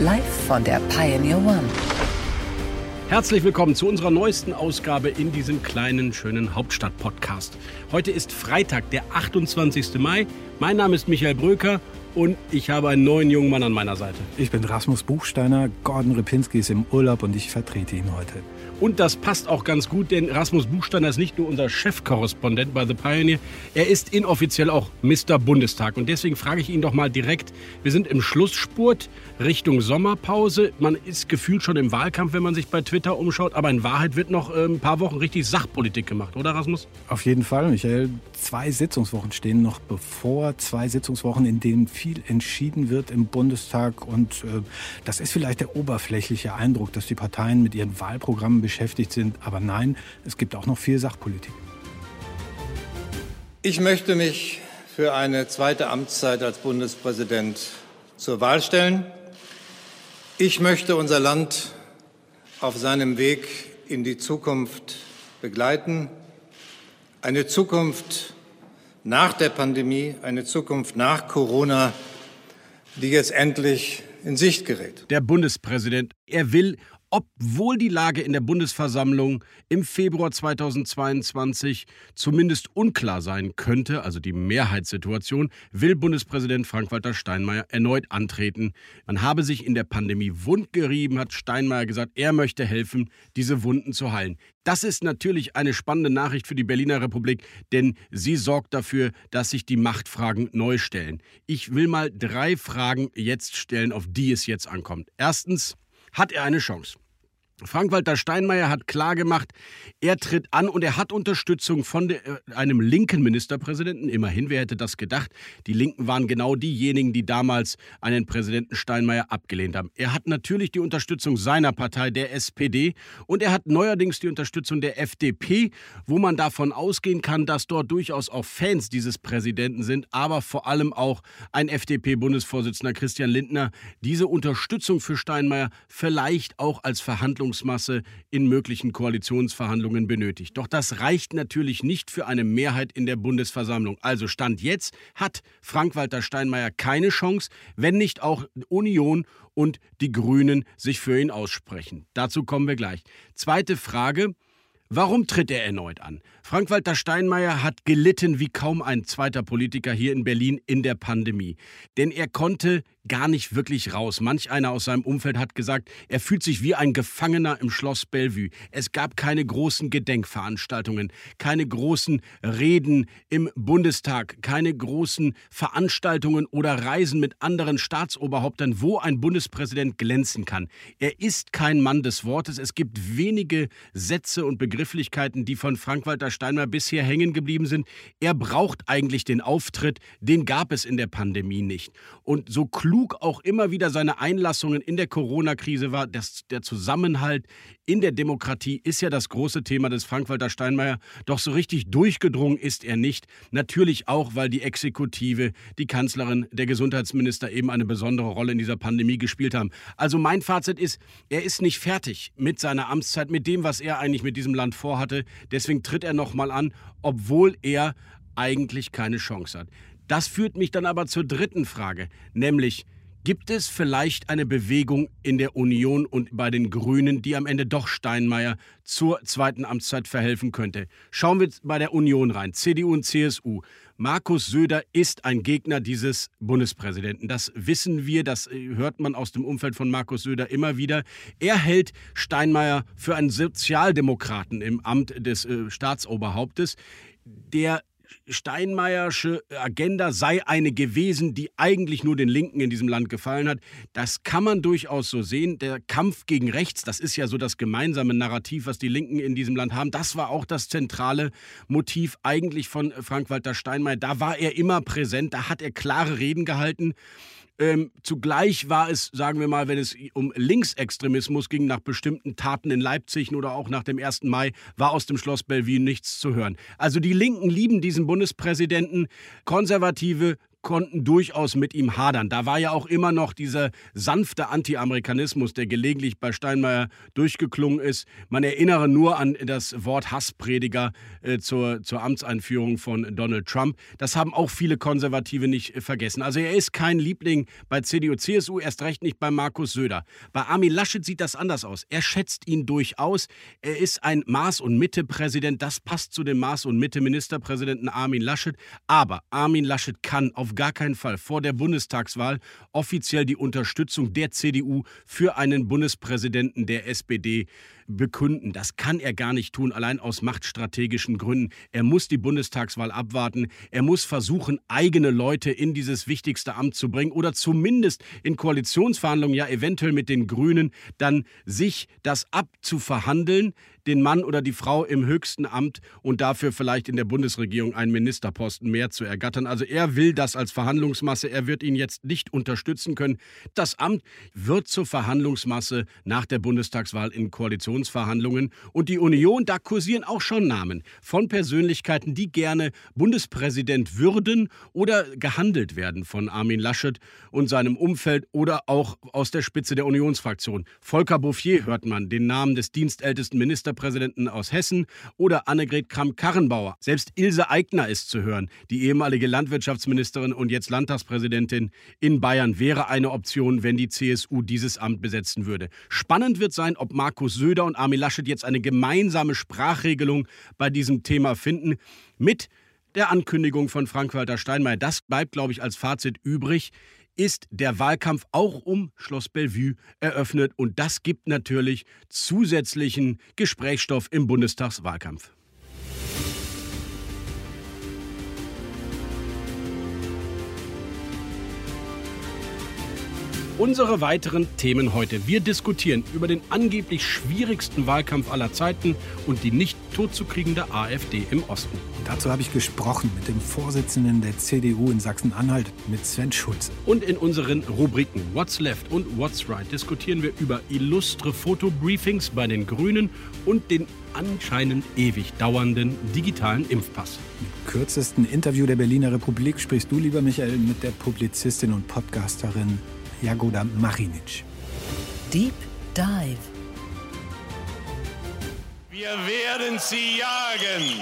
Live von der Pioneer One. Herzlich willkommen zu unserer neuesten Ausgabe in diesem kleinen, schönen Hauptstadt-Podcast. Heute ist Freitag, der 28. Mai. Mein Name ist Michael Bröker und ich habe einen neuen jungen Mann an meiner Seite. Ich bin Rasmus Buchsteiner, Gordon Ripinski ist im Urlaub und ich vertrete ihn heute. Und das passt auch ganz gut, denn Rasmus Buchsteiner ist nicht nur unser Chefkorrespondent bei The Pioneer, er ist inoffiziell auch Mr. Bundestag. Und deswegen frage ich ihn doch mal direkt, wir sind im Schlussspurt Richtung Sommerpause. Man ist gefühlt schon im Wahlkampf, wenn man sich bei Twitter umschaut, aber in Wahrheit wird noch äh, ein paar Wochen richtig Sachpolitik gemacht, oder Rasmus? Auf jeden Fall, Michael. Zwei Sitzungswochen stehen noch bevor, zwei Sitzungswochen, in denen viel entschieden wird im Bundestag. Und äh, das ist vielleicht der oberflächliche Eindruck, dass die Parteien mit ihren Wahlprogrammen beschäftigt sind. Aber nein, es gibt auch noch viel Sachpolitik. Ich möchte mich für eine zweite Amtszeit als Bundespräsident zur Wahl stellen. Ich möchte unser Land auf seinem Weg in die Zukunft begleiten. Eine Zukunft nach der Pandemie, eine Zukunft nach Corona, die jetzt endlich in Sicht gerät. Der Bundespräsident, er will obwohl die Lage in der Bundesversammlung im Februar 2022 zumindest unklar sein könnte, also die Mehrheitssituation, will Bundespräsident Frank-Walter Steinmeier erneut antreten. Man habe sich in der Pandemie wundgerieben, hat Steinmeier gesagt, er möchte helfen, diese Wunden zu heilen. Das ist natürlich eine spannende Nachricht für die Berliner Republik, denn sie sorgt dafür, dass sich die Machtfragen neu stellen. Ich will mal drei Fragen jetzt stellen, auf die es jetzt ankommt. Erstens, hat er eine Chance. Frank-Walter Steinmeier hat klargemacht, er tritt an und er hat Unterstützung von de, äh, einem linken Ministerpräsidenten. Immerhin, wer hätte das gedacht? Die Linken waren genau diejenigen, die damals einen Präsidenten Steinmeier abgelehnt haben. Er hat natürlich die Unterstützung seiner Partei, der SPD, und er hat neuerdings die Unterstützung der FDP, wo man davon ausgehen kann, dass dort durchaus auch Fans dieses Präsidenten sind, aber vor allem auch ein FDP-Bundesvorsitzender Christian Lindner diese Unterstützung für Steinmeier vielleicht auch als Verhandlung Verhandlungsmasse in möglichen Koalitionsverhandlungen benötigt. Doch das reicht natürlich nicht für eine Mehrheit in der Bundesversammlung. Also Stand jetzt hat Frank-Walter Steinmeier keine Chance, wenn nicht auch Union und die Grünen sich für ihn aussprechen. Dazu kommen wir gleich. Zweite Frage. Warum tritt er erneut an? Frank-Walter Steinmeier hat gelitten wie kaum ein zweiter Politiker hier in Berlin in der Pandemie. Denn er konnte gar nicht wirklich raus. Manch einer aus seinem Umfeld hat gesagt, er fühlt sich wie ein Gefangener im Schloss Bellevue. Es gab keine großen Gedenkveranstaltungen, keine großen Reden im Bundestag, keine großen Veranstaltungen oder Reisen mit anderen Staatsoberhäuptern, wo ein Bundespräsident glänzen kann. Er ist kein Mann des Wortes. Es gibt wenige Sätze und Begrifflichkeiten, die von Frank-Walter Steinmeier bisher hängen geblieben sind. Er braucht eigentlich den Auftritt, den gab es in der Pandemie nicht. Und so klug auch immer wieder seine Einlassungen in der Corona-Krise war, das, der Zusammenhalt in der Demokratie ist ja das große Thema des Frank-Walter Steinmeier. Doch so richtig durchgedrungen ist er nicht. Natürlich auch, weil die Exekutive, die Kanzlerin, der Gesundheitsminister eben eine besondere Rolle in dieser Pandemie gespielt haben. Also mein Fazit ist, er ist nicht fertig mit seiner Amtszeit, mit dem, was er eigentlich mit diesem Land vorhatte. Deswegen tritt er nochmal an, obwohl er eigentlich keine Chance hat. Das führt mich dann aber zur dritten Frage, nämlich gibt es vielleicht eine Bewegung in der Union und bei den Grünen, die am Ende doch Steinmeier zur zweiten Amtszeit verhelfen könnte? Schauen wir bei der Union rein, CDU und CSU. Markus Söder ist ein Gegner dieses Bundespräsidenten. Das wissen wir, das äh, hört man aus dem Umfeld von Markus Söder immer wieder. Er hält Steinmeier für einen Sozialdemokraten im Amt des äh, Staatsoberhauptes. Der Steinmeiersche Agenda sei eine gewesen, die eigentlich nur den Linken in diesem Land gefallen hat. Das kann man durchaus so sehen. Der Kampf gegen rechts, das ist ja so das gemeinsame Narrativ, was die Linken in diesem Land haben. Das war auch das zentrale Motiv eigentlich von Frank-Walter Steinmeier. Da war er immer präsent, da hat er klare Reden gehalten. Ähm, zugleich war es, sagen wir mal, wenn es um Linksextremismus ging, nach bestimmten Taten in Leipzig oder auch nach dem 1. Mai, war aus dem Schloss Bellevue nichts zu hören. Also die Linken lieben diesen Bundespräsidenten, Konservative konnten durchaus mit ihm hadern. Da war ja auch immer noch dieser sanfte Anti-Amerikanismus, der gelegentlich bei Steinmeier durchgeklungen ist. Man erinnere nur an das Wort Hassprediger äh, zur, zur Amtseinführung von Donald Trump. Das haben auch viele Konservative nicht vergessen. Also er ist kein Liebling bei CDU, CSU, erst recht nicht bei Markus Söder. Bei Armin Laschet sieht das anders aus. Er schätzt ihn durchaus. Er ist ein Maß- und Mitte-Präsident. Das passt zu dem Maß- und Mitte-Ministerpräsidenten Armin Laschet. Aber Armin Laschet kann auf gar keinen Fall vor der Bundestagswahl offiziell die Unterstützung der CDU für einen Bundespräsidenten der SPD bekünden. Das kann er gar nicht tun, allein aus machtstrategischen Gründen. Er muss die Bundestagswahl abwarten. Er muss versuchen, eigene Leute in dieses wichtigste Amt zu bringen oder zumindest in Koalitionsverhandlungen, ja eventuell mit den Grünen, dann sich das abzuverhandeln, den Mann oder die Frau im höchsten Amt und dafür vielleicht in der Bundesregierung einen Ministerposten mehr zu ergattern. Also er will das als Verhandlungsmasse. Er wird ihn jetzt nicht unterstützen können. Das Amt wird zur Verhandlungsmasse nach der Bundestagswahl in Koalitionsverhandlungen. Und die Union, da kursieren auch schon Namen von Persönlichkeiten, die gerne Bundespräsident würden oder gehandelt werden von Armin Laschet und seinem Umfeld oder auch aus der Spitze der Unionsfraktion. Volker Bouffier hört man, den Namen des dienstältesten Ministerpräsidenten aus Hessen oder Annegret Kramp-Karrenbauer. Selbst Ilse Aigner ist zu hören. Die ehemalige Landwirtschaftsministerin und jetzt Landtagspräsidentin in Bayern wäre eine Option, wenn die CSU dieses Amt besetzen würde. Spannend wird sein, ob Markus Söder und Armin Laschet jetzt eine gemeinsame Sprachregelung bei diesem Thema finden. Mit der Ankündigung von Frank-Walter Steinmeier. Das bleibt, glaube ich, als Fazit übrig ist der Wahlkampf auch um Schloss Bellevue eröffnet und das gibt natürlich zusätzlichen Gesprächsstoff im Bundestagswahlkampf. Unsere weiteren Themen heute. Wir diskutieren über den angeblich schwierigsten Wahlkampf aller Zeiten und die nicht totzukriegende AfD im Osten. Dazu habe ich gesprochen mit dem Vorsitzenden der CDU in Sachsen-Anhalt, mit Sven Schulze. Und in unseren Rubriken What's Left und What's Right diskutieren wir über illustre Fotobriefings bei den Grünen und den anscheinend ewig dauernden digitalen Impfpass. Im kürzesten Interview der Berliner Republik sprichst du, lieber Michael, mit der Publizistin und Podcasterin Jagoda Marinic. Deep Dive. Wir werden sie jagen.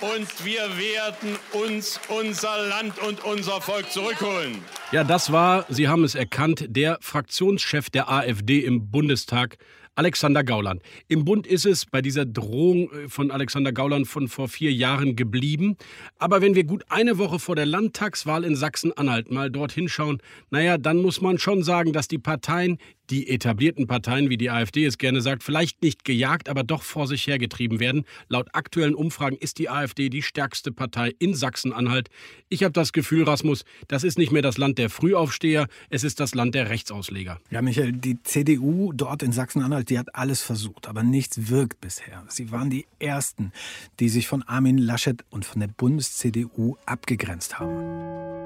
Und wir werden uns unser Land und unser Volk zurückholen. Ja, das war, Sie haben es erkannt, der Fraktionschef der AfD im Bundestag, Alexander Gauland. Im Bund ist es bei dieser Drohung äh, von Alexander Gauland von vor vier Jahren geblieben. Aber wenn wir gut eine Woche vor der Landtagswahl in Sachsen-Anhalt mal dorthin schauen, naja, dann muss man schon sagen, dass die Parteien, die etablierten Parteien, wie die AfD es gerne sagt, vielleicht nicht gejagt, aber doch vor sich hergetrieben werden. Laut aktuellen Umfragen ist die AfD die stärkste Partei in Sachsen-Anhalt. Ich habe das Gefühl, Rasmus, das ist nicht mehr das Land der Frühaufsteher, es ist das Land der Rechtsausleger. Ja, Michael, die CDU dort in Sachsen-Anhalt, die hat alles versucht, aber nichts wirkt bisher. Sie waren die Ersten, die sich von Armin Laschet und von der Bundes-CDU abgegrenzt haben.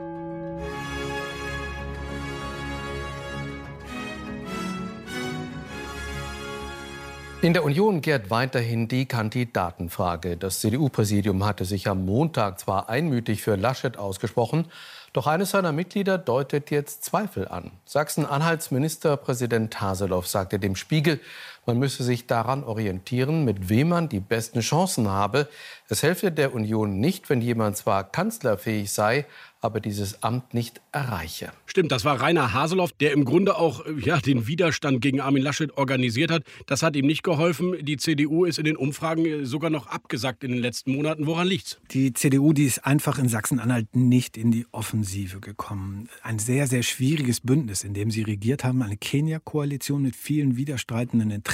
In der Union gärt weiterhin die Kandidatenfrage. Das CDU-Präsidium hatte sich am Montag zwar einmütig für Laschet ausgesprochen, doch eines seiner Mitglieder deutet jetzt Zweifel an. Sachsen-Anhalts Ministerpräsident Haseloff sagte dem Spiegel, man müsse sich daran orientieren, mit wem man die besten Chancen habe. Es helfe der Union nicht, wenn jemand zwar kanzlerfähig sei, aber dieses Amt nicht erreiche. Stimmt, das war Rainer Haseloff, der im Grunde auch ja, den Widerstand gegen Armin Laschet organisiert hat. Das hat ihm nicht geholfen. Die CDU ist in den Umfragen sogar noch abgesackt in den letzten Monaten. Woran liegt's? Die CDU, die ist einfach in Sachsen-Anhalt nicht in die Offensive gekommen. Ein sehr, sehr schwieriges Bündnis, in dem sie regiert haben. Eine Kenia-Koalition mit vielen widerstreitenden Interessen.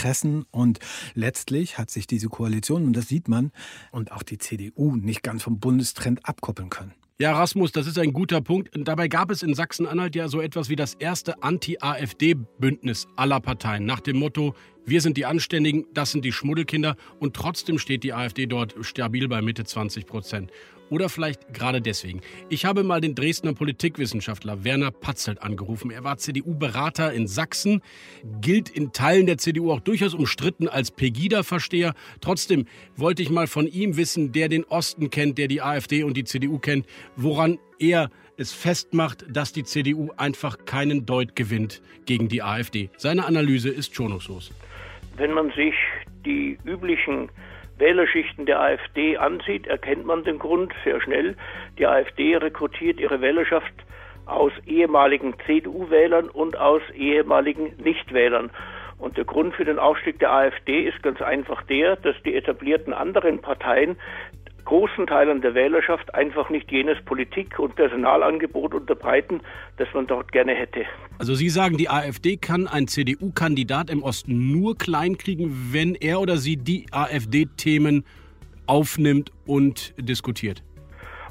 Und letztlich hat sich diese Koalition, und das sieht man, und auch die CDU nicht ganz vom Bundestrend abkoppeln können. Ja, Rasmus, das ist ein guter Punkt. Dabei gab es in Sachsen-Anhalt ja so etwas wie das erste Anti-AfD-Bündnis aller Parteien nach dem Motto wir sind die Anständigen, das sind die Schmuddelkinder und trotzdem steht die AfD dort stabil bei Mitte 20 Prozent. Oder vielleicht gerade deswegen. Ich habe mal den Dresdner Politikwissenschaftler Werner Patzelt angerufen. Er war CDU-Berater in Sachsen, gilt in Teilen der CDU auch durchaus umstritten als Pegida-Versteher. Trotzdem wollte ich mal von ihm wissen, der den Osten kennt, der die AfD und die CDU kennt, woran er es festmacht, dass die CDU einfach keinen Deut gewinnt gegen die AfD. Seine Analyse ist schonungslos. Wenn man sich die üblichen Wählerschichten der AfD ansieht, erkennt man den Grund sehr schnell. Die AfD rekrutiert ihre Wählerschaft aus ehemaligen CDU-Wählern und aus ehemaligen Nichtwählern. Und der Grund für den Aufstieg der AfD ist ganz einfach der, dass die etablierten anderen Parteien großen Teilen der Wählerschaft einfach nicht jenes Politik- und Personalangebot unterbreiten, das man dort gerne hätte. Also Sie sagen, die AfD kann ein CDU-Kandidat im Osten nur kleinkriegen, wenn er oder sie die AfD-Themen aufnimmt und diskutiert.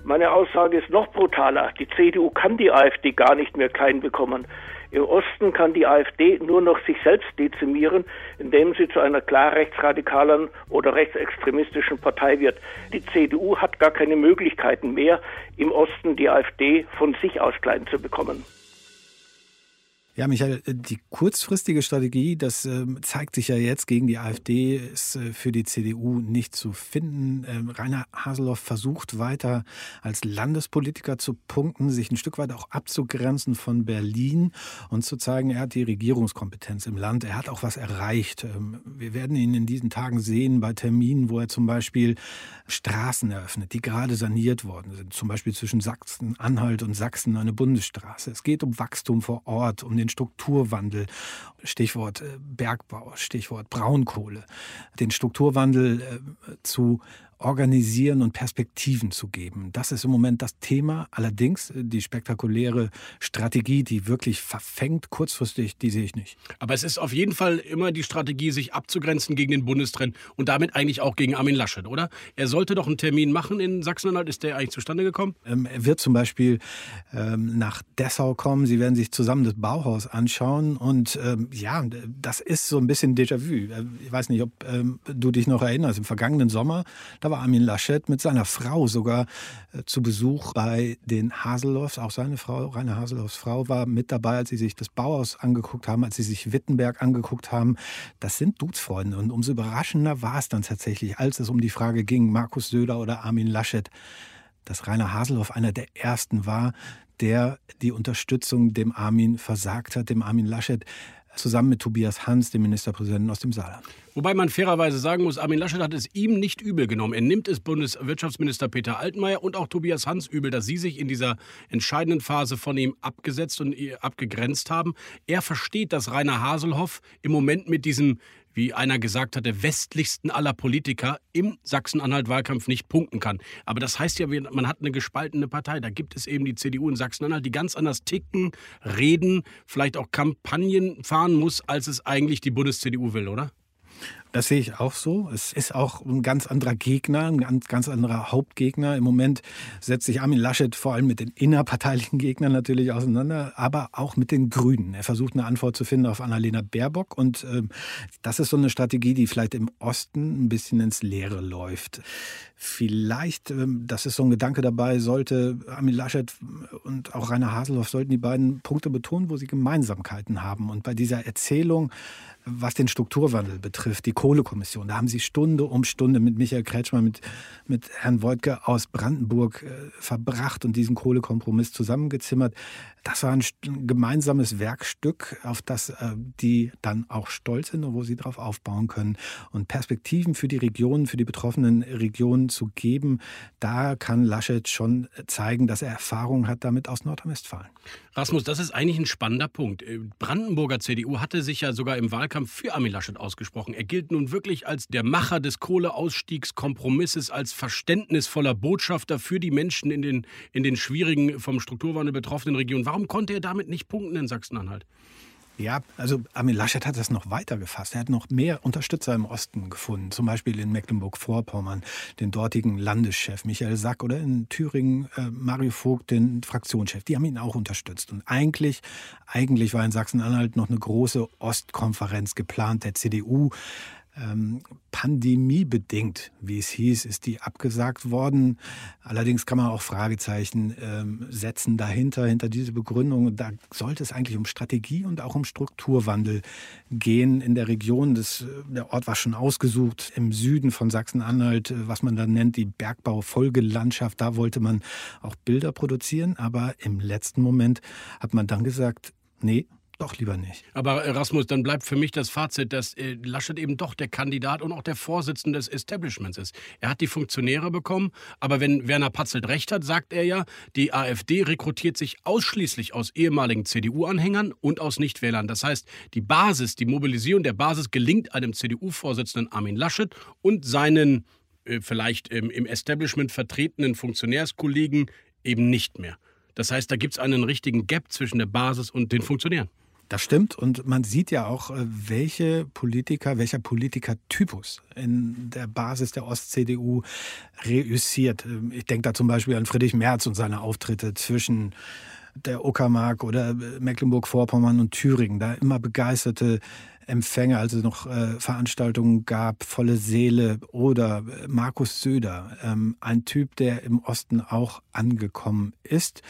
Meine Aussage ist noch brutaler. Die CDU kann die AfD gar nicht mehr klein bekommen. Im Osten kann die AfD nur noch sich selbst dezimieren, indem sie zu einer klar rechtsradikalen oder rechtsextremistischen Partei wird. Die CDU hat gar keine Möglichkeiten mehr, im Osten die AfD von sich aus klein zu bekommen. Ja, Michael, äh, die kurzfristige Strategie, das äh, zeigt sich ja jetzt gegen die AfD, ist äh, für die CDU nicht zu finden. Ähm, Rainer Haseloff versucht weiter als Landespolitiker zu punkten, sich ein Stück weit auch abzugrenzen von Berlin und zu zeigen, er hat die Regierungskompetenz im Land, er hat auch was erreicht. Ähm, wir werden ihn in diesen Tagen sehen bei Terminen, wo er zum Beispiel Straßen eröffnet, die gerade saniert worden sind, zum Beispiel zwischen Sachsen-Anhalt und Sachsen eine Bundesstraße. Es geht um Wachstum vor Ort, um den den Strukturwandel, Stichwort äh, Bergbau, Stichwort Braunkohle, den Strukturwandel äh, zu organisieren und Perspektiven zu geben. Das ist im Moment das Thema. Allerdings äh, die spektakuläre Strategie, die wirklich verfängt kurzfristig, die sehe ich nicht. Aber es ist auf jeden Fall immer die Strategie, sich abzugrenzen gegen den Bundestrend und damit eigentlich auch gegen Armin Laschet, oder? Er sollte doch einen Termin machen in Sachsen-Anhalt. Ist der eigentlich zustande gekommen? Ähm, er wird zum Beispiel ähm, nach Dessau kommen. Sie werden sich zusammen das Bauhaus anschauen. Und ähm, ja, das ist so ein bisschen Déjà-vu. Äh, ich weiß nicht, ob ähm, du dich noch erinnerst. Im vergangenen Sommer, war Armin Laschet mit seiner Frau sogar äh, zu Besuch bei den Haseloffs. Auch seine Frau, Rainer Haseloffs Frau, war mit dabei, als sie sich das Bauhaus angeguckt haben, als sie sich Wittenberg angeguckt haben. Das sind Dudesfreunde. Und umso überraschender war es dann tatsächlich, als es um die Frage ging, Markus Söder oder Armin Laschet, dass Rainer Haseloff einer der ersten war, der die Unterstützung dem Armin versagt hat, dem Armin Laschet zusammen mit Tobias Hans, dem Ministerpräsidenten aus dem Saarland. Wobei man fairerweise sagen muss, Armin Laschet hat es ihm nicht übel genommen. Er nimmt es Bundeswirtschaftsminister Peter Altmaier und auch Tobias Hans übel, dass sie sich in dieser entscheidenden Phase von ihm abgesetzt und abgegrenzt haben. Er versteht, dass Rainer Haselhoff im Moment mit diesem wie einer gesagt hat, der westlichsten aller Politiker im Sachsen-Anhalt-Wahlkampf nicht punkten kann. Aber das heißt ja, man hat eine gespaltene Partei. Da gibt es eben die CDU in Sachsen-Anhalt, die ganz anders ticken, reden, vielleicht auch Kampagnen fahren muss, als es eigentlich die Bundes-CDU will, oder? Das sehe ich auch so. Es ist auch ein ganz anderer Gegner, ein ganz, anderer Hauptgegner. Im Moment setzt sich Armin Laschet vor allem mit den innerparteilichen Gegnern natürlich auseinander, aber auch mit den Grünen. Er versucht eine Antwort zu finden auf Annalena Baerbock und äh, das ist so eine Strategie, die vielleicht im Osten ein bisschen ins Leere läuft. Vielleicht, ähm, das ist so ein Gedanke dabei, sollte Armin Laschet und auch Rainer Haselhoff sollten die beiden Punkte betonen, wo sie Gemeinsamkeiten haben. Und bei dieser Erzählung, was den Strukturwandel betrifft, die Kohlekommission. Da haben Sie Stunde um Stunde mit Michael Kretschmann, mit, mit Herrn Wojtke aus Brandenburg äh, verbracht und diesen Kohlekompromiss zusammengezimmert. Das war ein, ein gemeinsames Werkstück, auf das äh, die dann auch stolz sind und wo sie darauf aufbauen können. Und Perspektiven für die Regionen, für die betroffenen Regionen zu geben, da kann Laschet schon zeigen, dass er Erfahrung hat damit aus Nordrhein-Westfalen. Rasmus, das ist eigentlich ein spannender Punkt. Äh, Brandenburger CDU hatte sich ja sogar im Wahlkampf für Armin Laschet ausgesprochen. Er gilt nun wirklich als der Macher des Kohleausstiegskompromisses, als verständnisvoller Botschafter für die Menschen in den, in den schwierigen, vom Strukturwandel betroffenen Regionen. Warum konnte er damit nicht punkten in Sachsen-Anhalt? Ja, also Armin Laschet hat das noch weiter gefasst. Er hat noch mehr Unterstützer im Osten gefunden, zum Beispiel in Mecklenburg-Vorpommern, den dortigen Landeschef Michael Sack oder in Thüringen äh, Mario Vogt, den Fraktionschef. Die haben ihn auch unterstützt. Und eigentlich, eigentlich war in Sachsen-Anhalt noch eine große Ostkonferenz geplant der CDU ähm, pandemiebedingt, wie es hieß, ist die abgesagt worden. Allerdings kann man auch Fragezeichen ähm, setzen dahinter, hinter diese Begründung. Da sollte es eigentlich um Strategie und auch um Strukturwandel gehen in der Region. Das, der Ort war schon ausgesucht im Süden von Sachsen-Anhalt, was man dann nennt die Bergbaufolgelandschaft. Da wollte man auch Bilder produzieren, aber im letzten Moment hat man dann gesagt, nee, doch lieber nicht. Aber Erasmus, dann bleibt für mich das Fazit, dass äh, Laschet eben doch der Kandidat und auch der Vorsitzende des Establishments ist. Er hat die Funktionäre bekommen, aber wenn Werner Patzelt recht hat, sagt er ja, die AfD rekrutiert sich ausschließlich aus ehemaligen CDU-Anhängern und aus Nichtwählern. Das heißt, die Basis, die Mobilisierung der Basis gelingt einem CDU-Vorsitzenden Armin Laschet und seinen äh, vielleicht im Establishment vertretenen Funktionärskollegen eben nicht mehr. Das heißt, da gibt es einen richtigen Gap zwischen der Basis und den Funktionären. Das stimmt und man sieht ja auch, äh, welche Politiker, welcher Politikertypus in der Basis der Ost-CDU reüssiert. Ähm, ich denke da zum Beispiel an Friedrich Merz und seine Auftritte zwischen der Uckermark oder Mecklenburg-Vorpommern und Thüringen. Da immer begeisterte Empfänge, also noch äh, Veranstaltungen gab, volle Seele oder äh, Markus Söder, ähm, ein Typ, der im Osten auch angekommen ist.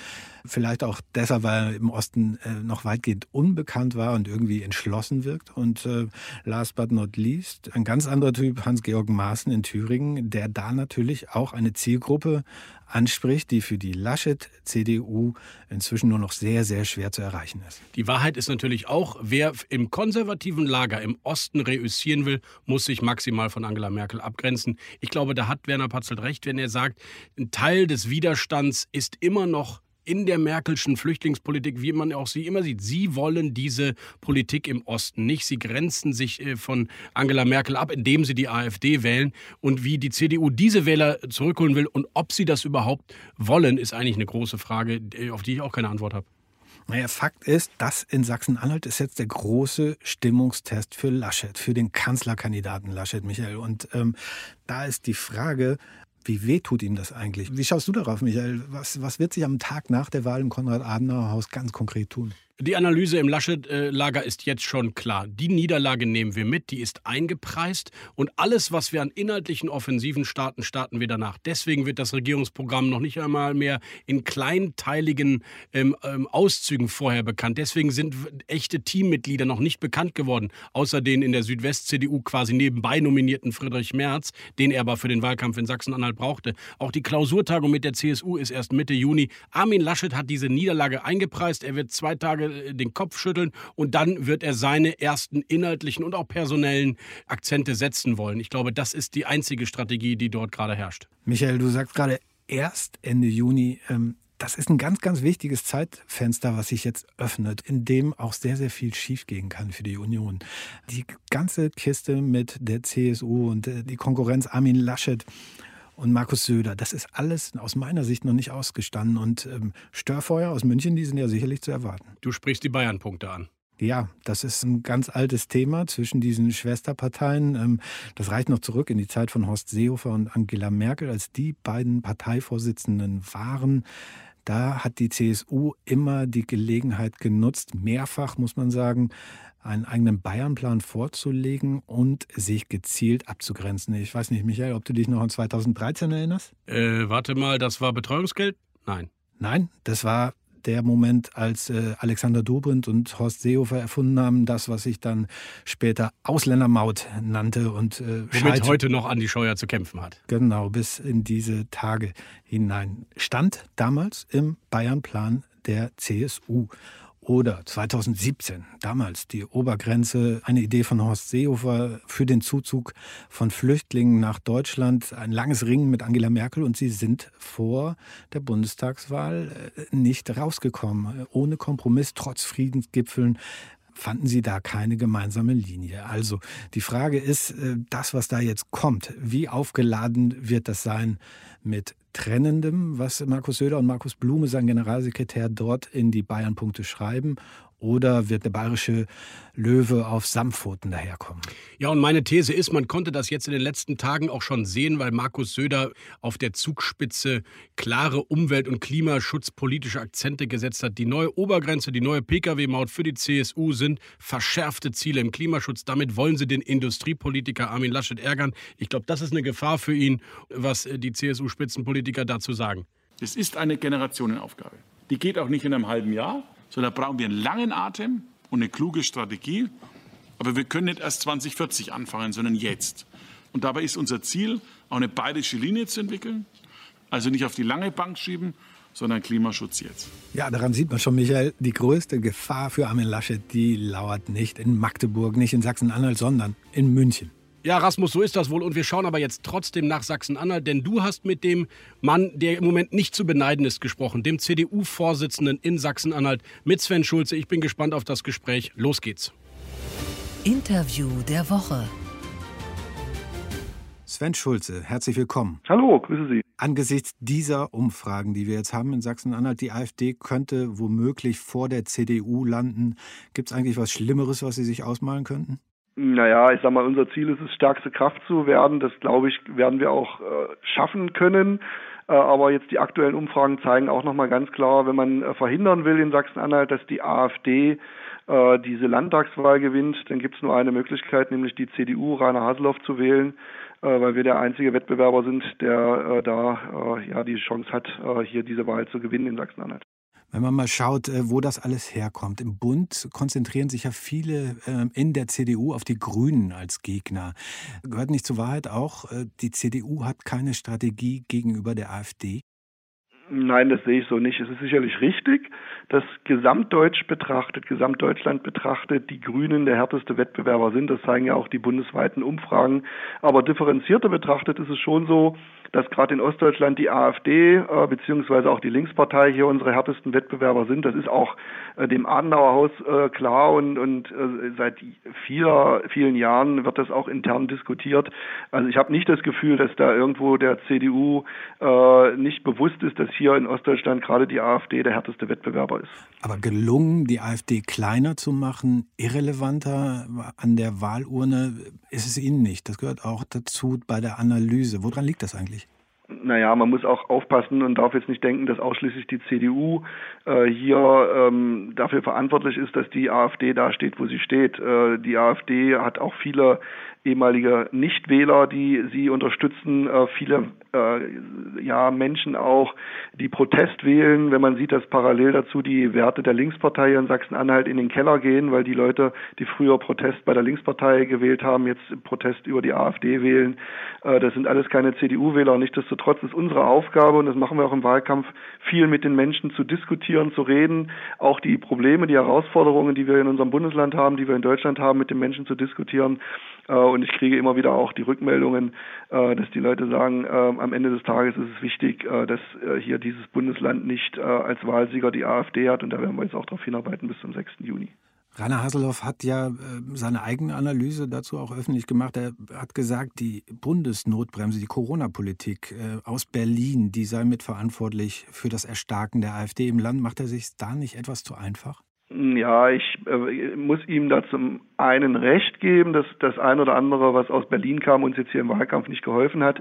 Vielleicht auch deshalb, weil er im Osten äh, noch weitgehend unbekannt war und irgendwie entschlossen wirkt. Und äh, last but not least, ein ganz anderer Typ, Hans-Georg Maaßen in Thüringen, der da natürlich auch eine Zielgruppe anspricht, die für die Laschet-CDU inzwischen nur noch sehr, sehr schwer zu erreichen ist. Die Wahrheit ist natürlich auch, wer im konservativen Lager im Osten reüssieren will, muss sich maximal von Angela Merkel abgrenzen. Ich glaube, da hat Werner Patzelt recht, wenn er sagt, ein Teil des Widerstands ist immer noch in der Merkelschen Flüchtlingspolitik, wie man auch sie immer sieht. Sie wollen diese Politik im Osten nicht. Sie grenzen sich äh, von Angela Merkel ab, indem sie die AfD wählen. Und wie die CDU diese Wähler zurückholen will und ob sie das überhaupt wollen, ist eigentlich eine große Frage, äh, auf die ich auch keine Antwort habe. Naja, Fakt ist, das in Sachsen-Anhalt ist jetzt der große Stimmungstest für Laschet, für den Kanzlerkandidaten Laschet, Michael. Und ähm, da ist die Frage, wie weh tut ihm das eigentlich? Wie schaust du darauf, Michael? Was, was wird sich am Tag nach der Wahl im Konrad-Adenauer-Haus ganz konkret tun? Die Analyse im Laschet-Lager ist jetzt schon klar. Die Niederlage nehmen wir mit, die ist eingepreist und alles, was wir an inhaltlichen Offensiven starten, starten wir danach. Deswegen wird das Regierungsprogramm noch nicht einmal mehr in kleinteiligen ähm, ähm, Auszügen vorher bekannt. Deswegen sind echte Teammitglieder noch nicht bekannt geworden, außer den in der Südwest-CDU quasi nebenbei nominierten Friedrich Merz, den er aber für den Wahlkampf in Sachsen-Anhalt brauchte. Auch die Klausurtagung mit der CSU ist erst Mitte Juni. Armin Laschet hat diese Niederlage eingepreist. Er wird zwei Tage äh, den Kopf schütteln und dann wird er seine ersten inhaltlichen und auch personellen Akzente setzen wollen. Ich glaube, das ist die einzige Strategie, die dort gerade herrscht. Michael, du sagst gerade erst Ende Juni. Ähm das ist ein ganz, ganz wichtiges Zeitfenster, was sich jetzt öffnet, in dem auch sehr, sehr viel schiefgehen kann für die Union. Die ganze Kiste mit der CSU und äh, die Konkurrenz Armin Laschet und Markus Söder. Das ist alles aus meiner Sicht noch nicht ausgestanden. Und ähm, Störfeuer aus München, die sind ja sicherlich zu erwarten. Du sprichst die Bayern-Punkte an. Ja, das ist ein ganz altes Thema zwischen diesen Schwesterparteien. Ähm, das reicht noch zurück in die Zeit von Horst Seehofer und Angela Merkel, als die beiden Parteivorsitzenden waren. Da hat die CSU immer die Gelegenheit genutzt, mehrfach muss man sagen, einen eigenen Bayernplan vorzulegen und sich gezielt abzugrenzen. Ich weiß nicht, Michael, ob du dich noch an 2013 erinnerst? Äh, warte mal, das war Betreuungsgeld? Nein. Nein, das war der Moment, als äh, Alexander Dobrindt und Horst Seehofer erfunden haben, das, was sich dann später Ausländermaut nannte und äh, Womit heute noch Andi Scheuer zu kämpfen hat. Genau, bis in diese Tage hinein. Stand damals im Bayernplan der CSU. Oder 2017, damals die Obergrenze, eine Idee von Horst Seehofer für den Zuzug von Flüchtlingen nach Deutschland, ein langes Ringen mit Angela Merkel und sie sind vor der Bundestagswahl äh, nicht rausgekommen. Ohne Kompromiss, trotz Friedensgipfeln fanden sie da keine gemeinsame Linie. Also die Frage ist, äh, das, was da jetzt kommt, wie aufgeladen wird das sein mit Trennendem, was Markus Söder und Markus Blume, sein Generalsekretär, dort in die Bayern-Punkte schreiben, Oder wird der bayerische Löwe auf Samtpfoten daherkommen? Ja, und meine These ist, man konnte das jetzt in den letzten Tagen auch schon sehen, weil Markus Söder auf der Zugspitze klare Umwelt- und klimaschutzpolitische Akzente gesetzt hat. Die neue Obergrenze, die neue Pkw-Maut für die CSU sind verschärfte Ziele im Klimaschutz. Damit wollen sie den Industriepolitiker Armin Laschet ärgern. Ich glaube, das ist eine Gefahr für ihn, was die CSU-Spitzenpolitiker dazu sagen. Es ist eine Generationenaufgabe. Die geht auch nicht in einem halben Jahr, sondern da brauchen wir einen langen Atem und eine kluge Strategie. Aber wir können nicht erst 2040 anfangen, sondern jetzt. Und dabei ist unser Ziel, auch eine bayerische Linie zu entwickeln. Also nicht auf die lange Bank schieben, sondern Klimaschutz jetzt. Ja, daran sieht man schon, Michael, die größte Gefahr für Armin Laschet, die lauert nicht in Magdeburg, nicht in Sachsen-Anhalt, sondern in München. Ja, Rasmus, so ist das wohl. Und wir schauen aber jetzt trotzdem nach Sachsen-Anhalt, denn du hast mit dem Mann, der im Moment nicht zu beneiden ist, gesprochen, dem CDU-Vorsitzenden in Sachsen-Anhalt, mit Sven Schulze. Ich bin gespannt auf das Gespräch. Los geht's. Interview der Woche. Sven Schulze, herzlich willkommen. Hallo, grüße Sie. Angesichts dieser Umfragen, die wir jetzt haben in Sachsen-Anhalt, die AfD könnte womöglich vor der CDU landen. Gibt es eigentlich was Schlimmeres, was Sie sich ausmalen könnten? Naja, ich sag mal, unser Ziel ist es, stärkste Kraft zu werden. Das, glaube ich, werden wir auch äh, schaffen können. Äh, aber jetzt die aktuellen Umfragen zeigen auch nochmal ganz klar, wenn man äh, verhindern will in Sachsen-Anhalt, dass die AfD äh, diese Landtagswahl gewinnt, dann gibt es nur eine Möglichkeit, nämlich die CDU Rainer Haseloff zu wählen. Äh, weil wir der einzige Wettbewerber sind, der äh, da ja die Chance hat, hier diese Wahl zu gewinnen in Sachsen-Anhalt. Wenn man mal schaut, wo das alles herkommt. Im Bund konzentrieren sich ja viele in der CDU auf die Grünen als Gegner. Gehört nicht zur Wahrheit auch, die CDU hat keine Strategie gegenüber der AfD? Nein, das sehe ich so nicht. Es ist sicherlich richtig, dass gesamtdeutsch betrachtet, gesamtdeutschland betrachtet, die Grünen der härteste Wettbewerber sind. Das zeigen ja auch die bundesweiten Umfragen. Aber differenzierter betrachtet ist es schon so, dass gerade in Ostdeutschland die AfD äh, beziehungsweise auch die Linkspartei hier unsere härtesten Wettbewerber sind. Das ist auch äh, dem Adenauer Haus äh, klar und, und äh, seit vieler, vielen Jahren wird das auch intern diskutiert. Also ich habe nicht das Gefühl, dass da irgendwo der CDU äh, nicht bewusst ist, dass hier in Ostdeutschland gerade die AfD der härteste Wettbewerber ist. Aber gelungen, die AfD kleiner zu machen, irrelevanter an der Wahlurne, ist es Ihnen nicht. Das gehört auch dazu bei der Analyse. Woran liegt das eigentlich? Naja, man muss auch aufpassen und darf jetzt nicht denken, dass ausschließlich die CDU äh, hier ähm, dafür verantwortlich ist, dass die AfD da steht, wo sie steht. Äh, die AfD hat auch viele ehemalige Nichtwähler, die sie unterstützen, äh, viele äh, ja, Menschen auch, die Protest wählen. Wenn man sieht, dass parallel dazu die Werte der Linkspartei in Sachsen-Anhalt in den Keller gehen, weil die Leute, die früher Protest bei der Linkspartei gewählt haben, jetzt Protest über die AfD wählen. Äh, das sind alles keine CDU-Wähler. Nichtsdestotrotz ist unsere Aufgabe, und das machen wir auch im Wahlkampf, viel mit den Menschen zu diskutieren, zu reden, auch die Probleme, die Herausforderungen, die wir in unserem Bundesland haben, die wir in Deutschland haben, mit den Menschen zu diskutieren. Äh, und ich kriege immer wieder auch die Rückmeldungen, äh, dass die Leute sagen, äh, am Ende des Tages ist es wichtig, dass hier dieses Bundesland nicht als Wahlsieger die AfD hat. Und da werden wir jetzt auch darauf hinarbeiten bis zum 6. Juni. Rainer Haseloff hat ja seine eigene Analyse dazu auch öffentlich gemacht. Er hat gesagt, die Bundesnotbremse, die Corona-Politik aus Berlin, die sei mitverantwortlich für das Erstarken der AfD im Land. Macht er sich da nicht etwas zu einfach? Ja, ich äh, muss ihm da zum einen recht geben, dass das ein oder andere, was aus Berlin kam, uns jetzt hier im Wahlkampf nicht geholfen hat.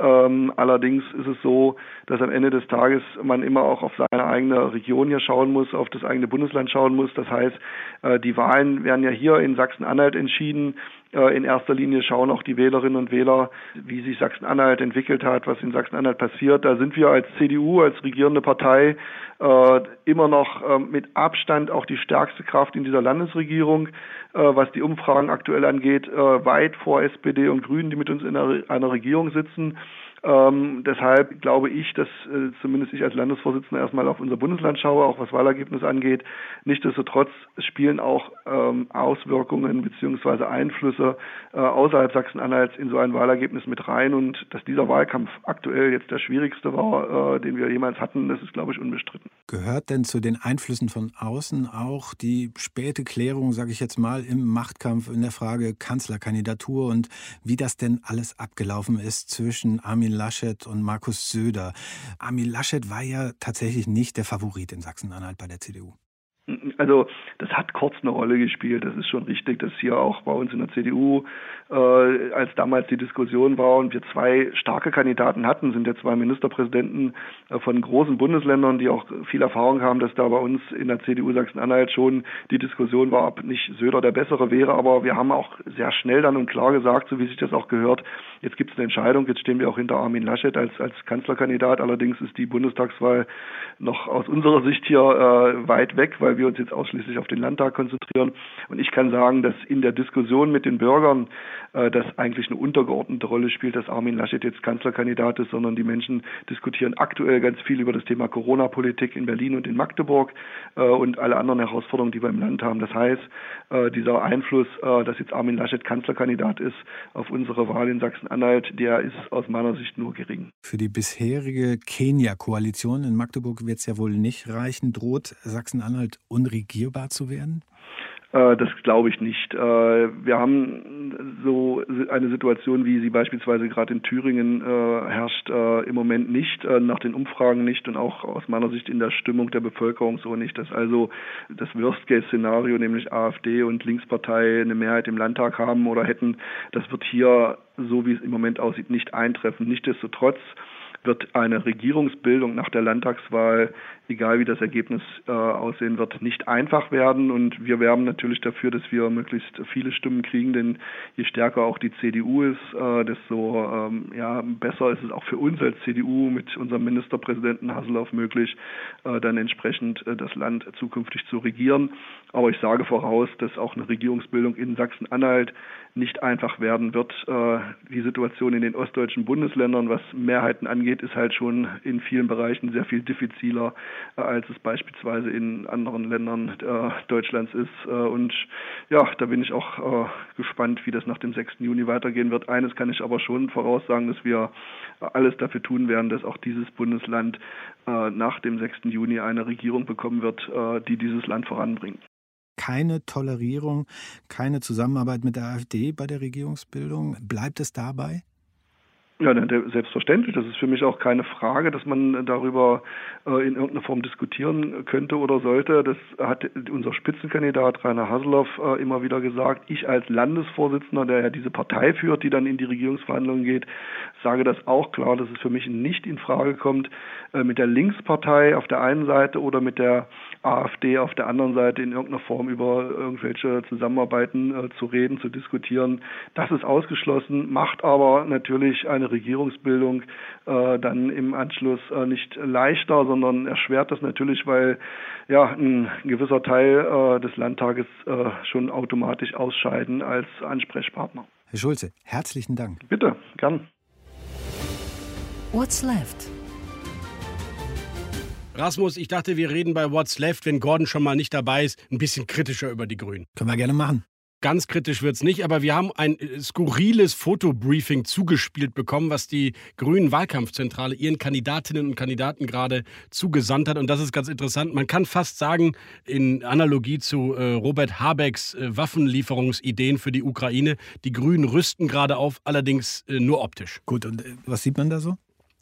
Ähm, allerdings ist es so, dass am Ende des Tages man immer auch auf seine eigene Region hier schauen muss, auf das eigene Bundesland schauen muss. Das heißt, äh, die Wahlen werden ja hier in Sachsen-Anhalt entschieden. Äh, in erster Linie schauen auch die Wählerinnen und Wähler, wie sich Sachsen-Anhalt entwickelt hat, was in Sachsen-Anhalt passiert. Da sind wir als CDU, als regierende Partei äh, immer noch äh, mit Abstand auch die stärkste Kraft in dieser Landesregierung, äh, was die Umfragen aktuell angeht, weit vor SPD und Grünen, die mit uns in einer Regierung sitzen. Ähm, deshalb glaube ich, dass äh, zumindest ich als Landesvorsitzender erstmal auf unser Bundesland schaue, auch was Wahlergebnis angeht. Nichtsdestotrotz spielen auch ähm, Auswirkungen beziehungsweise Einflüsse äh, außerhalb Sachsen-Anhalts in so ein Wahlergebnis mit rein. Und dass dieser Wahlkampf aktuell jetzt der schwierigste war, äh, den wir jemals hatten, das ist, glaube ich, unbestritten. Gehört denn zu den Einflüssen von außen auch die späte Klärung, sage ich jetzt mal, im Machtkampf in der Frage Kanzlerkandidatur und wie das denn alles abgelaufen ist zwischen Armin Armin Laschet und Markus Söder. Armin Laschet war ja tatsächlich nicht der Favorit in Sachsen-Anhalt bei der CDU. Also das hat kurz eine Rolle gespielt. Das ist schon richtig, dass hier auch bei uns in der CDU, äh, als damals die Diskussion war und wir zwei starke Kandidaten hatten, sind ja zwei Ministerpräsidenten äh, von großen Bundesländern, die auch viel Erfahrung haben, dass da bei uns in der CDU Sachsen-Anhalt schon die Diskussion war, ob nicht Söder der bessere wäre. Aber wir haben auch sehr schnell dann und klar gesagt, so wie sich das auch gehört, jetzt gibt es eine Entscheidung, jetzt stehen wir auch hinter Armin Laschet als, als Kanzlerkandidat. Allerdings ist die Bundestagswahl noch aus unserer Sicht hier äh, weit weg, weil wir uns jetzt ausschließlich auf den Landtag konzentrieren. Und ich kann sagen, dass in der Diskussion mit den Bürgern äh, das eigentlich eine untergeordnete Rolle spielt, dass Armin Laschet jetzt Kanzlerkandidat ist, sondern die Menschen diskutieren aktuell ganz viel über das Thema Corona-Politik in Berlin und in Magdeburg äh, und alle anderen Herausforderungen, die wir im Land haben. Das heißt, äh, dieser Einfluss, äh, dass jetzt Armin Laschet Kanzlerkandidat ist auf unsere Wahl in Sachsen-Anhalt, der ist aus meiner Sicht nur gering. Für die bisherige Kenia-Koalition in Magdeburg wird es ja wohl nicht reichen. Droht Sachsen-Anhalt unregierbar zu werden? Äh, das glaube ich nicht. Äh, wir haben so eine Situation, wie sie beispielsweise gerade in Thüringen äh, herrscht, im Moment nicht, nach den Umfragen nicht und auch aus meiner Sicht in der Stimmung der Bevölkerung so nicht, dass also das Worst-Case-Szenario, nämlich AfD und Linkspartei eine Mehrheit im Landtag haben oder hätten, das wird hier, so wie es im Moment aussieht, nicht eintreffen. Nichtsdestotrotz wird eine Regierungsbildung nach der Landtagswahl egal wie das Ergebnis äh, aussehen wird, nicht einfach werden. Und wir werben natürlich dafür, dass wir möglichst viele Stimmen kriegen, denn je stärker auch die CDU ist, äh, desto ähm, ja, besser ist es auch für uns als CDU mit unserem Ministerpräsidenten Hasselhoff möglich, äh, dann entsprechend äh, das Land zukünftig zu regieren. Aber ich sage voraus, dass auch eine Regierungsbildung in Sachsen-Anhalt nicht einfach werden wird. Äh, die Situation in den ostdeutschen Bundesländern, was Mehrheiten angeht, ist halt schon in vielen Bereichen sehr viel diffiziler als es beispielsweise in anderen Ländern äh, Deutschlands ist. Äh, und ja, da bin ich auch äh, gespannt, wie das nach dem 6. Juni weitergehen wird. Eines kann ich aber schon voraussagen, dass wir alles dafür tun werden, dass auch dieses Bundesland äh, nach dem 6. Juni eine Regierung bekommen wird, äh, die dieses Land voranbringt keine Tolerierung, keine Zusammenarbeit mit der AfD bei der Regierungsbildung. Bleibt es dabei? Ja, selbstverständlich. Das ist für mich auch keine Frage, dass man darüber äh, in irgendeiner Form diskutieren könnte oder sollte. Das hat unser Spitzenkandidat Rainer Haseloff äh, immer wieder gesagt. Ich als Landesvorsitzender, der ja diese Partei führt, die dann in die Regierungsverhandlungen geht, sage das auch klar, dass es für mich nicht in Frage kommt, äh, mit der Linkspartei auf der einen Seite oder mit der AfD auf der anderen Seite in irgendeiner Form über irgendwelche Zusammenarbeiten zu reden, zu diskutieren. Das ist ausgeschlossen, macht aber natürlich eine Regierungsbildung äh, dann im Anschluss äh, nicht leichter, sondern erschwert das natürlich, weil ja ein gewisser Teil äh, des Landtages äh, schon automatisch ausscheiden als Ansprechpartner. Herr Schulze, herzlichen Dank. Bitte, gern. What's left? Rasmus, ich dachte, wir reden bei What's Left, wenn Gordon schon mal nicht dabei ist, ein bisschen kritischer über die Grünen. Können wir gerne machen. Ganz kritisch wird es nicht, aber wir haben ein äh, skurriles Fotobriefing zugespielt bekommen, was die Grünen Wahlkampfzentrale ihren Kandidatinnen und Kandidaten gerade zugesandt hat. Und das ist ganz interessant. Man kann fast sagen, in Analogie zu äh, Robert Habecks äh, Waffenlieferungsideen für die Ukraine, die Grünen rüsten gerade auf, allerdings äh, nur optisch. Gut, und äh, was sieht man da so?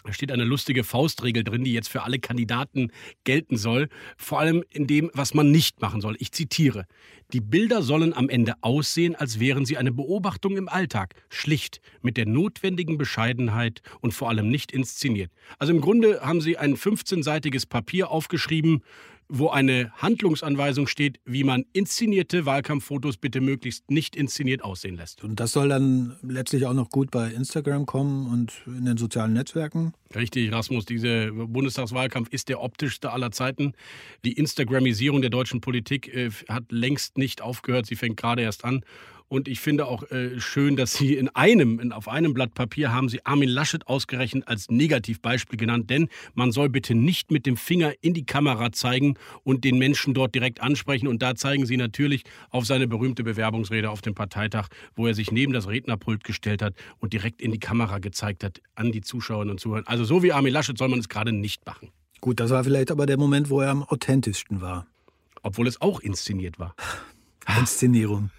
Da steht eine lustige Faustregel drin, die jetzt für alle Kandidaten gelten soll. Vor allem in dem, was man nicht machen soll. Ich zitiere. Die Bilder sollen am Ende aussehen, als wären sie eine Beobachtung im Alltag. Schlicht, mit der notwendigen Bescheidenheit und vor allem nicht inszeniert. Also im Grunde haben sie ein 15-seitiges Papier aufgeschrieben wo eine Handlungsanweisung steht, wie man inszenierte Wahlkampffotos bitte möglichst nicht inszeniert aussehen lässt. Und das soll dann letztlich auch noch gut bei Instagram kommen und in den sozialen Netzwerken? Richtig, Rasmus, dieser Bundestagswahlkampf ist der optischste aller Zeiten. Die Instagramisierung der deutschen Politik äh, hat längst nicht aufgehört, sie fängt gerade erst an. Und ich finde auch äh, schön, dass Sie in einem, in, auf einem Blatt Papier haben Sie Armin Laschet ausgerechnet als Negativbeispiel genannt, denn man soll bitte nicht mit dem Finger in die Kamera zeigen und den Menschen dort direkt ansprechen. Und da zeigen Sie natürlich auf seine berühmte Bewerbungsrede auf dem Parteitag, wo er sich neben das Rednerpult gestellt hat und direkt in die Kamera gezeigt hat an die Zuschauerinnen und Zuhörer. Also so wie Armin Laschet soll man es gerade nicht machen. Gut, das war vielleicht aber der Moment, wo er am authentischsten war. Obwohl es auch inszeniert war. Inszenierung.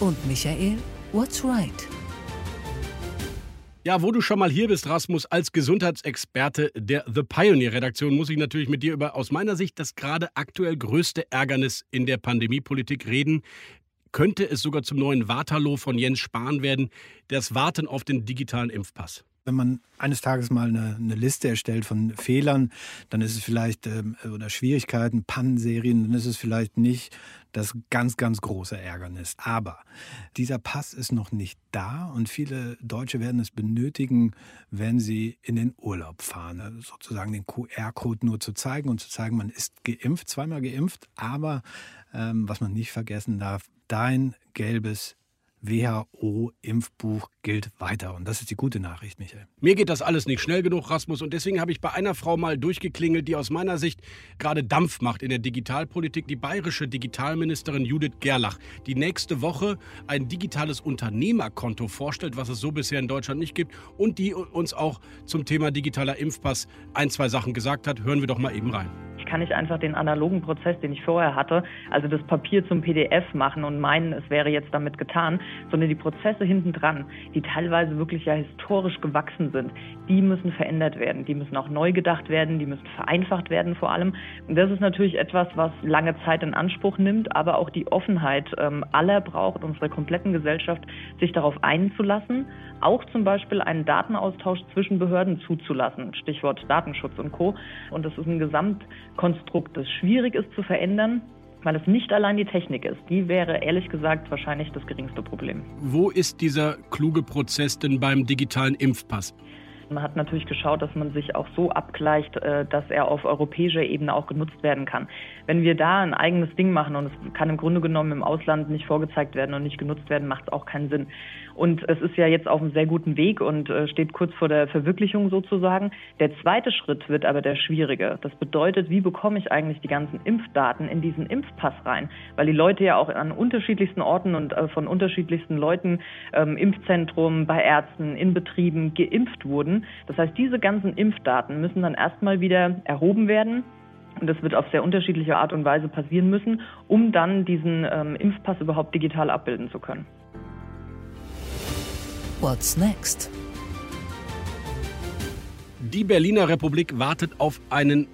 Und Michael, what's right? Ja, wo du schon mal hier bist, Rasmus, als Gesundheitsexperte der The Pioneer-Redaktion, muss ich natürlich mit dir über aus meiner Sicht das gerade aktuell größte Ärgernis in der Pandemiepolitik reden. Könnte es sogar zum neuen Waterloo von Jens Spahn werden, das Warten auf den digitalen Impfpass? Wenn man eines Tages mal eine, eine, Liste erstellt von Fehlern, dann ist es vielleicht ähm, oder Schwierigkeiten, Pannenserien, dann ist es vielleicht nicht das ganz, ganz große Ärgernis. Aber dieser Pass ist noch nicht da und viele Deutsche werden es benötigen, wenn sie in den Urlaub fahren. Also sozusagen den QR-Code nur zu zeigen und zu zeigen, man ist geimpft, zweimal geimpft, aber ähm, was man nicht vergessen darf, dein gelbes WHO-Impfbuch gilt weiter. Und das ist die gute Nachricht, Michael. Mir geht das alles nicht schnell genug, Rasmus. Und deswegen habe ich bei einer Frau mal durchgeklingelt, die aus meiner Sicht gerade Dampf macht in der Digitalpolitik. Die bayerische Digitalministerin Judith Gerlach, die nächste Woche ein digitales Unternehmerkonto vorstellt, was es so bisher in Deutschland nicht gibt. Und die uns auch zum Thema digitaler Impfpass ein, zwei Sachen gesagt hat. Hören wir doch mal eben rein kann ich einfach den analogen Prozess, den ich vorher hatte, also das Papier zum PDF machen und meinen, es wäre jetzt damit getan, sondern die Prozesse hinten dran, die teilweise wirklich ja historisch gewachsen sind, die müssen verändert werden, die müssen auch neu gedacht werden, die müssen vereinfacht werden vor allem. Und das ist natürlich etwas, was lange Zeit in Anspruch nimmt, aber auch die Offenheit ähm, aller braucht, unserer kompletten Gesellschaft, sich darauf einzulassen, auch zum Beispiel einen Datenaustausch zwischen Behörden zuzulassen, Stichwort Datenschutz und Co. Und das ist ein Gesamtkonstrukt, das schwierig ist zu verändern, weil es nicht allein die Technik ist. Die wäre ehrlich gesagt wahrscheinlich das geringste Problem. Wo ist dieser kluge Prozess denn beim digitalen Impfpass? Man hat natürlich geschaut, dass man sich auch so abgleicht, äh, dass er auf europäischer Ebene auch genutzt werden kann. Wenn wir da ein eigenes Ding machen und es kann im Grunde genommen im Ausland nicht vorgezeigt werden und nicht genutzt werden, macht es auch keinen Sinn. Und es ist ja jetzt auf einem sehr guten Weg und äh, steht kurz vor der Verwirklichung sozusagen. Der zweite Schritt wird aber der schwierige. Das bedeutet, wie bekomme ich eigentlich die ganzen Impfdaten in diesen Impfpass rein? Weil die Leute ja auch an unterschiedlichsten Orten und äh, von unterschiedlichsten Leuten, ähm, Impfzentrum, bei Ärzten, in Betrieben geimpft wurden. Das heißt, diese ganzen Impfdaten müssen dann erstmal wieder erhoben werden. Und das wird auf sehr unterschiedliche Art und Weise passieren müssen, um dann diesen ähm, Impfpass überhaupt digital abbilden zu können. What's next? Die Berliner Republik wartet auf einen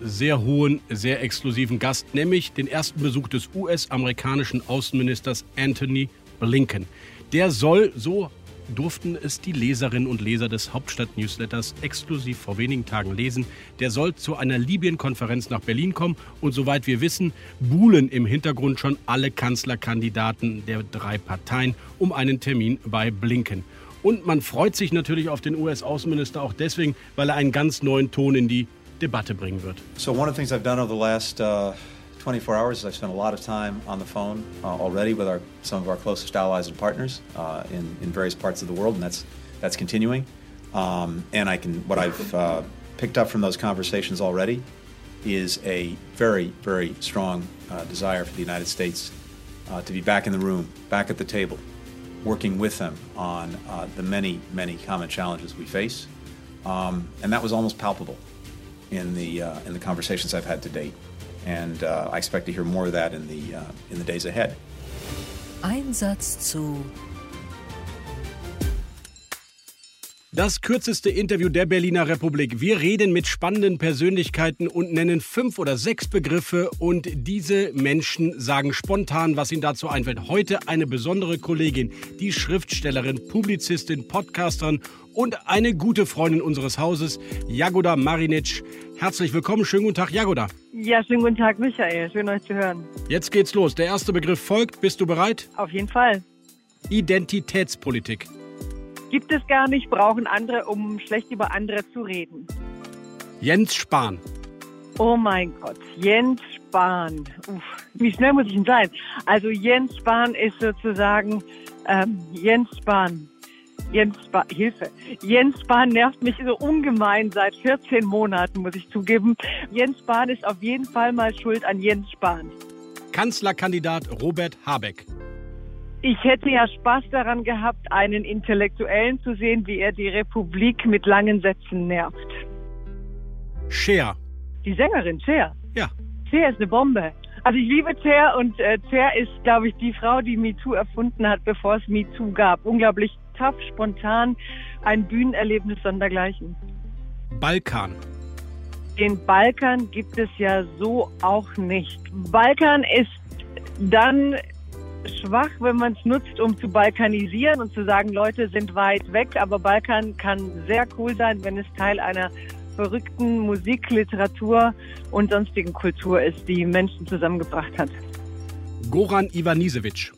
sehr hohen, sehr exklusiven Gast, nämlich den ersten Besuch des US-amerikanischen Außenministers Anthony Blinken. Der soll, so durften es die Leserinnen und Leser des Hauptstadt-Newsletters exklusiv vor wenigen Tagen lesen. Der soll zu einer Libyen-Konferenz nach Berlin kommen und soweit wir wissen, buhlen im Hintergrund schon alle Kanzlerkandidaten der drei Parteien um einen Termin bei Blinken. Und man freut sich natürlich auf den US-Außenminister auch deswegen, weil er einen ganz neuen Ton in die Debatte bringen wird. So one of the things I've done over the last uh 24 hours, I've spent a lot of time on the phone uh, already with our, some of our closest allies and partners uh, in, in various parts of the world, and that's, that's continuing. Um, and I can, what I've uh, picked up from those conversations already is a very, very strong uh, desire for the United States uh, to be back in the room, back at the table, working with them on uh, the many, many common challenges we face. Um, and that was almost palpable in the, in the conversations I've had to date. And uh, I expect to hear more of that in the, uh, in the days ahead. Einsatz zu Das kürzeste Interview der Berliner Republik. Wir reden mit spannenden Persönlichkeiten und nennen fünf oder sechs Begriffe und diese Menschen sagen spontan, was ihnen dazu einfällt. Heute eine besondere Kollegin, die Schriftstellerin, Publizistin, Podcasterin und eine gute Freundin unseres Hauses, Jagoda Marinic. Herzlich willkommen, schönen guten Tag, Jagoda. Ja, schönen guten Tag, Michael. Schön euch zu hören. Jetzt geht's los. Der erste Begriff folgt. Bist du bereit? Auf jeden Fall. Identitätspolitik gibt es gar nicht, brauchen andere, um schlecht über andere zu reden. Jens Spahn. Oh mein Gott, Jens Spahn. Uff, wie schnell muss ich denn sein? Also Jens Spahn ist sozusagen ähm, Jens Spahn. Jens Spahn, Hilfe. Jens Spahn nervt mich so ungemein seit 14 Monaten, muss ich zugeben. Jens Spahn ist auf jeden Fall mal schuld an Jens Spahn. Kanzlerkandidat Robert Habeck. Ich hätte ja Spaß daran gehabt, einen Intellektuellen zu sehen, wie er die Republik mit langen Sätzen nervt. Cher. Die Sängerin Cher. Ja. Cher ist eine Bombe. Also ich liebe Cher und äh, Cher ist, glaube ich, die Frau, die MeToo erfunden hat, bevor es MeToo gab. Unglaublich tough, spontan, ein Bühnenerlebnis sondergleichen. Balkan. Den Balkan gibt es ja so auch nicht. Balkan ist dann schwach, wenn man es nutzt, um zu balkanisieren und zu sagen, Leute sind weit weg. Aber Balkan kann sehr cool sein, wenn es Teil einer verrückten Musik, Literatur und sonstigen Kultur ist, die Menschen zusammengebracht hat. Goran Ivanisevic.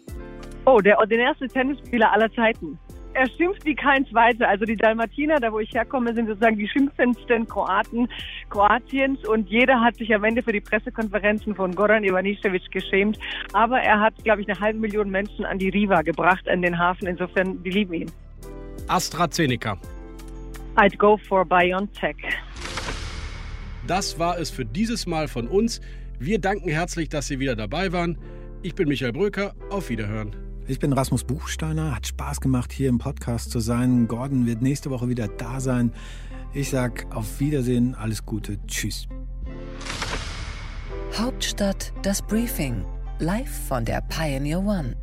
Oh, der, der erste Tennisspieler aller Zeiten. Er schimpft wie kein zweiter. Also die Dalmatiner, da wo ich herkomme, sind sozusagen die schimpfendsten Kroaten Kroatiens und jeder hat sich am Ende für die Pressekonferenzen von Goran Ivanisevic geschämt. Aber er hat, glaube ich, eine halbe Million Menschen an die Riva gebracht, an den Hafen. Insofern, die lieben ihn. AstraZeneca. I'd go for BioNTech. Das war es für dieses Mal von uns. Wir danken herzlich, dass Sie wieder dabei waren. Ich bin Michael Bröker. Auf Wiederhören. Ich bin Rasmus Buchsteiner. Hat Spaß gemacht, hier im Podcast zu sein. Gordon wird nächste Woche wieder da sein. Ich sag auf Wiedersehen, alles Gute. Tschüss. Hauptstadt das Briefing. Live von der Pioneer One.